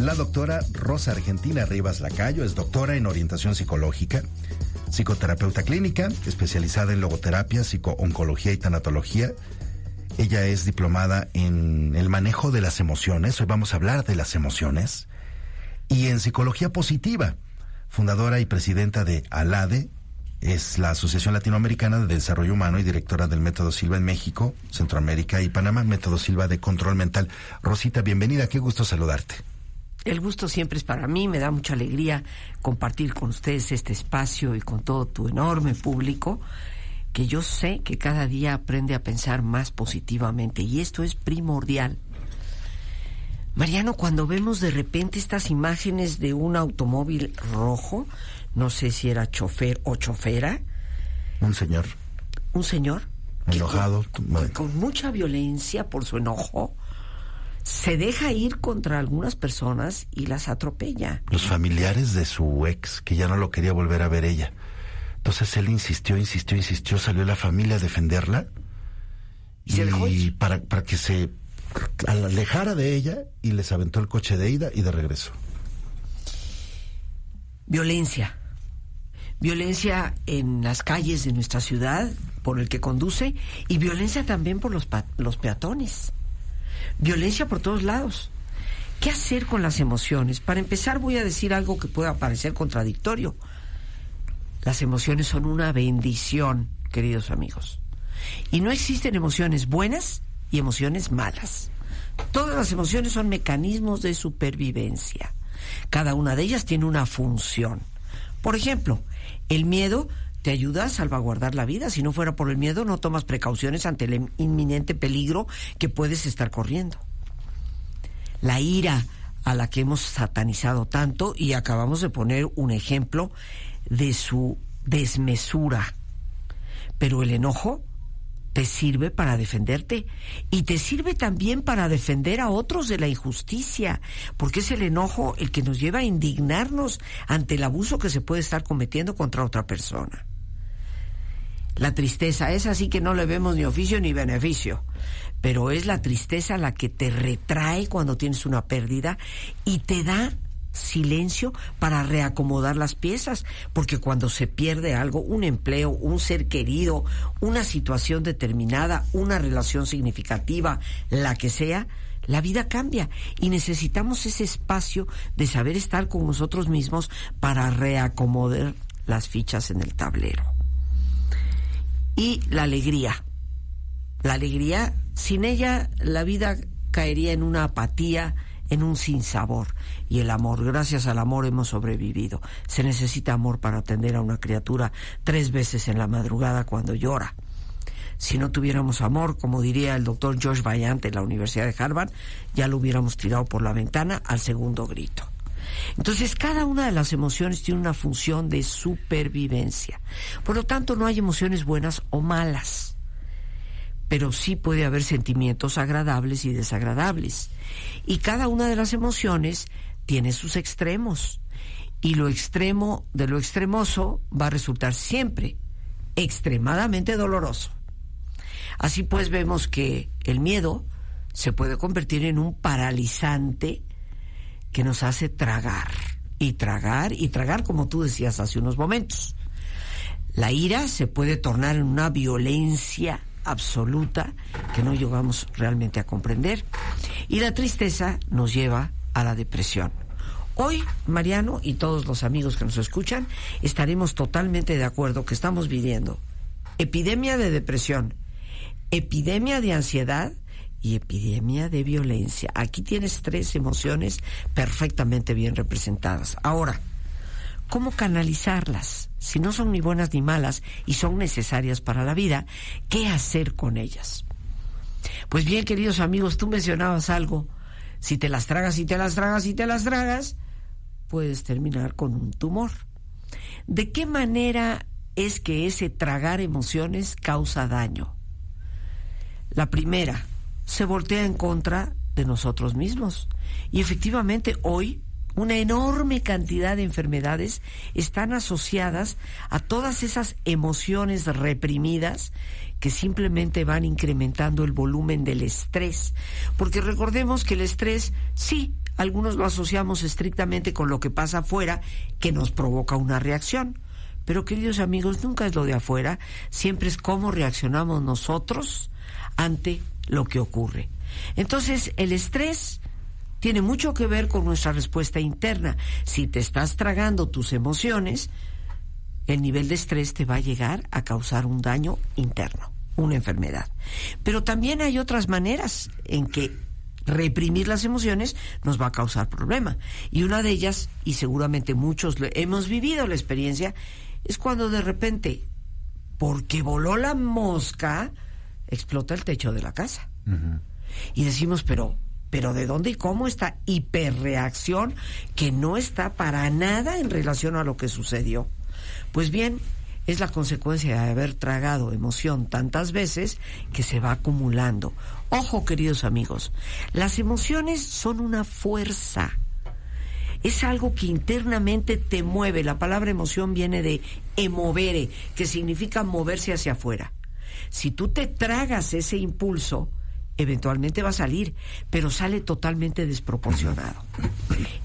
La doctora Rosa Argentina Rivas Lacayo es doctora en orientación psicológica, psicoterapeuta clínica, especializada en logoterapia, psicooncología y tanatología, ella es diplomada en el manejo de las emociones, hoy vamos a hablar de las emociones, y en psicología positiva, fundadora y presidenta de ALADE, es la Asociación Latinoamericana de Desarrollo Humano y directora del Método Silva en México, Centroamérica y Panamá, Método Silva de Control Mental. Rosita, bienvenida, qué gusto saludarte. El gusto siempre es para mí, me da mucha alegría compartir con ustedes este espacio y con todo tu enorme público que yo sé que cada día aprende a pensar más positivamente y esto es primordial. Mariano, cuando vemos de repente estas imágenes de un automóvil rojo, no sé si era chofer o chofera. Un señor. Un señor. Enojado. Con, con mucha violencia por su enojo, se deja ir contra algunas personas y las atropella. Los familiares de su ex, que ya no lo quería volver a ver ella. Entonces él insistió, insistió, insistió, salió la familia a defenderla. y para, para que se alejara de ella y les aventó el coche de ida y de regreso. Violencia. Violencia en las calles de nuestra ciudad por el que conduce y violencia también por los, los peatones. Violencia por todos lados. ¿Qué hacer con las emociones? Para empezar voy a decir algo que pueda parecer contradictorio. Las emociones son una bendición, queridos amigos. Y no existen emociones buenas y emociones malas. Todas las emociones son mecanismos de supervivencia. Cada una de ellas tiene una función. Por ejemplo, el miedo te ayuda a salvaguardar la vida. Si no fuera por el miedo, no tomas precauciones ante el inminente peligro que puedes estar corriendo. La ira a la que hemos satanizado tanto y acabamos de poner un ejemplo de su desmesura. Pero el enojo te sirve para defenderte y te sirve también para defender a otros de la injusticia, porque es el enojo el que nos lleva a indignarnos ante el abuso que se puede estar cometiendo contra otra persona. La tristeza es así que no le vemos ni oficio ni beneficio, pero es la tristeza la que te retrae cuando tienes una pérdida y te da silencio para reacomodar las piezas, porque cuando se pierde algo, un empleo, un ser querido, una situación determinada, una relación significativa, la que sea, la vida cambia y necesitamos ese espacio de saber estar con nosotros mismos para reacomodar las fichas en el tablero. Y la alegría. La alegría, sin ella la vida caería en una apatía, en un sinsabor. Y el amor, gracias al amor hemos sobrevivido. Se necesita amor para atender a una criatura tres veces en la madrugada cuando llora. Si no tuviéramos amor, como diría el doctor George Vaillant de la Universidad de Harvard, ya lo hubiéramos tirado por la ventana al segundo grito. Entonces, cada una de las emociones tiene una función de supervivencia. Por lo tanto, no hay emociones buenas o malas pero sí puede haber sentimientos agradables y desagradables. Y cada una de las emociones tiene sus extremos. Y lo extremo de lo extremoso va a resultar siempre extremadamente doloroso. Así pues vemos que el miedo se puede convertir en un paralizante que nos hace tragar y tragar y tragar como tú decías hace unos momentos. La ira se puede tornar en una violencia absoluta que no llegamos realmente a comprender. Y la tristeza nos lleva a la depresión. Hoy, Mariano y todos los amigos que nos escuchan, estaremos totalmente de acuerdo que estamos viviendo epidemia de depresión, epidemia de ansiedad y epidemia de violencia. Aquí tienes tres emociones perfectamente bien representadas. Ahora, ¿cómo canalizarlas? Si no son ni buenas ni malas y son necesarias para la vida, ¿qué hacer con ellas? Pues bien, queridos amigos, tú mencionabas algo. Si te las tragas y te las tragas y te las tragas, puedes terminar con un tumor. ¿De qué manera es que ese tragar emociones causa daño? La primera, se voltea en contra de nosotros mismos. Y efectivamente hoy una enorme cantidad de enfermedades están asociadas a todas esas emociones reprimidas que simplemente van incrementando el volumen del estrés. Porque recordemos que el estrés, sí, algunos lo asociamos estrictamente con lo que pasa afuera, que nos provoca una reacción. Pero queridos amigos, nunca es lo de afuera, siempre es cómo reaccionamos nosotros ante lo que ocurre. Entonces, el estrés tiene mucho que ver con nuestra respuesta interna. Si te estás tragando tus emociones, el nivel de estrés te va a llegar a causar un daño interno, una enfermedad. Pero también hay otras maneras en que reprimir las emociones nos va a causar problema. Y una de ellas, y seguramente muchos hemos vivido la experiencia, es cuando de repente, porque voló la mosca, explota el techo de la casa. Y decimos, pero, pero ¿de dónde y cómo esta hiperreacción que no está para nada en relación a lo que sucedió? Pues bien, es la consecuencia de haber tragado emoción tantas veces que se va acumulando. Ojo, queridos amigos, las emociones son una fuerza. Es algo que internamente te mueve. La palabra emoción viene de emovere, que significa moverse hacia afuera. Si tú te tragas ese impulso, eventualmente va a salir, pero sale totalmente desproporcionado.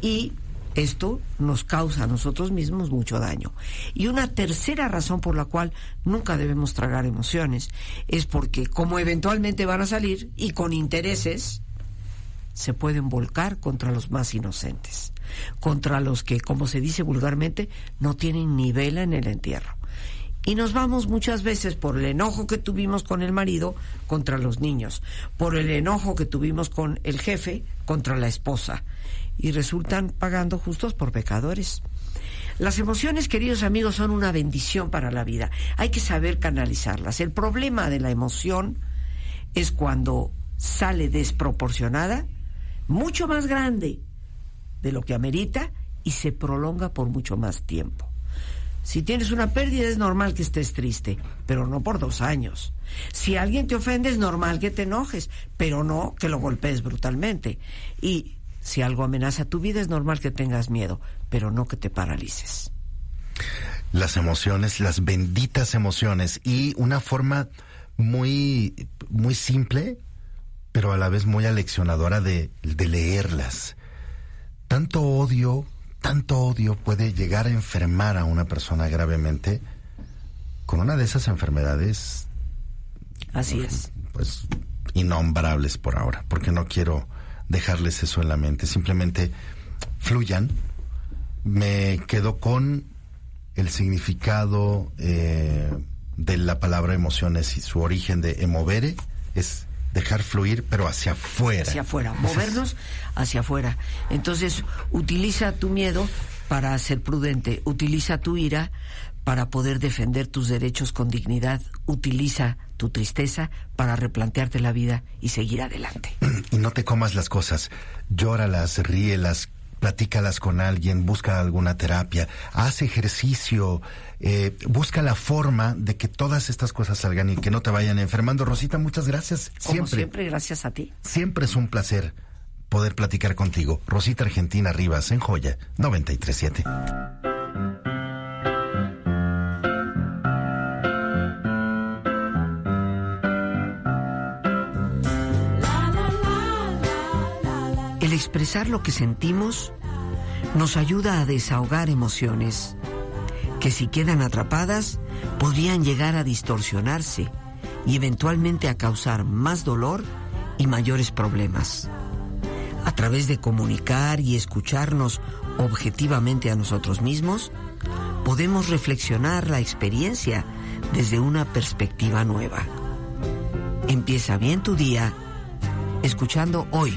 Y esto nos causa a nosotros mismos mucho daño. Y una tercera razón por la cual nunca debemos tragar emociones es porque como eventualmente van a salir y con intereses, se pueden volcar contra los más inocentes, contra los que, como se dice vulgarmente, no tienen ni vela en el entierro. Y nos vamos muchas veces por el enojo que tuvimos con el marido contra los niños, por el enojo que tuvimos con el jefe contra la esposa, y resultan pagando justos por pecadores. Las emociones, queridos amigos, son una bendición para la vida. Hay que saber canalizarlas. El problema de la emoción es cuando sale desproporcionada, mucho más grande de lo que amerita y se prolonga por mucho más tiempo. Si tienes una pérdida es normal que estés triste, pero no por dos años. Si alguien te ofende es normal que te enojes, pero no que lo golpees brutalmente. Y si algo amenaza tu vida es normal que tengas miedo, pero no que te paralices. Las emociones, las benditas emociones y una forma muy, muy simple, pero a la vez muy aleccionadora de, de leerlas. Tanto odio tanto odio puede llegar a enfermar a una persona gravemente con una de esas enfermedades. Así es. Pues innombrables por ahora, porque no quiero dejarles eso en la mente. Simplemente fluyan. Me quedo con el significado eh, de la palabra emociones y su origen de emovere es dejar fluir, pero hacia afuera. Hacia afuera, movernos hacia afuera. Entonces, utiliza tu miedo para ser prudente, utiliza tu ira para poder defender tus derechos con dignidad, utiliza tu tristeza para replantearte la vida y seguir adelante. Y no te comas las cosas, llóralas, ríelas, platícalas con alguien, busca alguna terapia, haz ejercicio, eh, busca la forma de que todas estas cosas salgan y que no te vayan enfermando. Rosita, muchas gracias. Como siempre, gracias a ti. Siempre es un placer poder platicar contigo. Rosita Argentina Rivas en Joya 937. Expresar lo que sentimos nos ayuda a desahogar emociones que si quedan atrapadas podrían llegar a distorsionarse y eventualmente a causar más dolor y mayores problemas. A través de comunicar y escucharnos objetivamente a nosotros mismos, podemos reflexionar la experiencia desde una perspectiva nueva. Empieza bien tu día escuchando hoy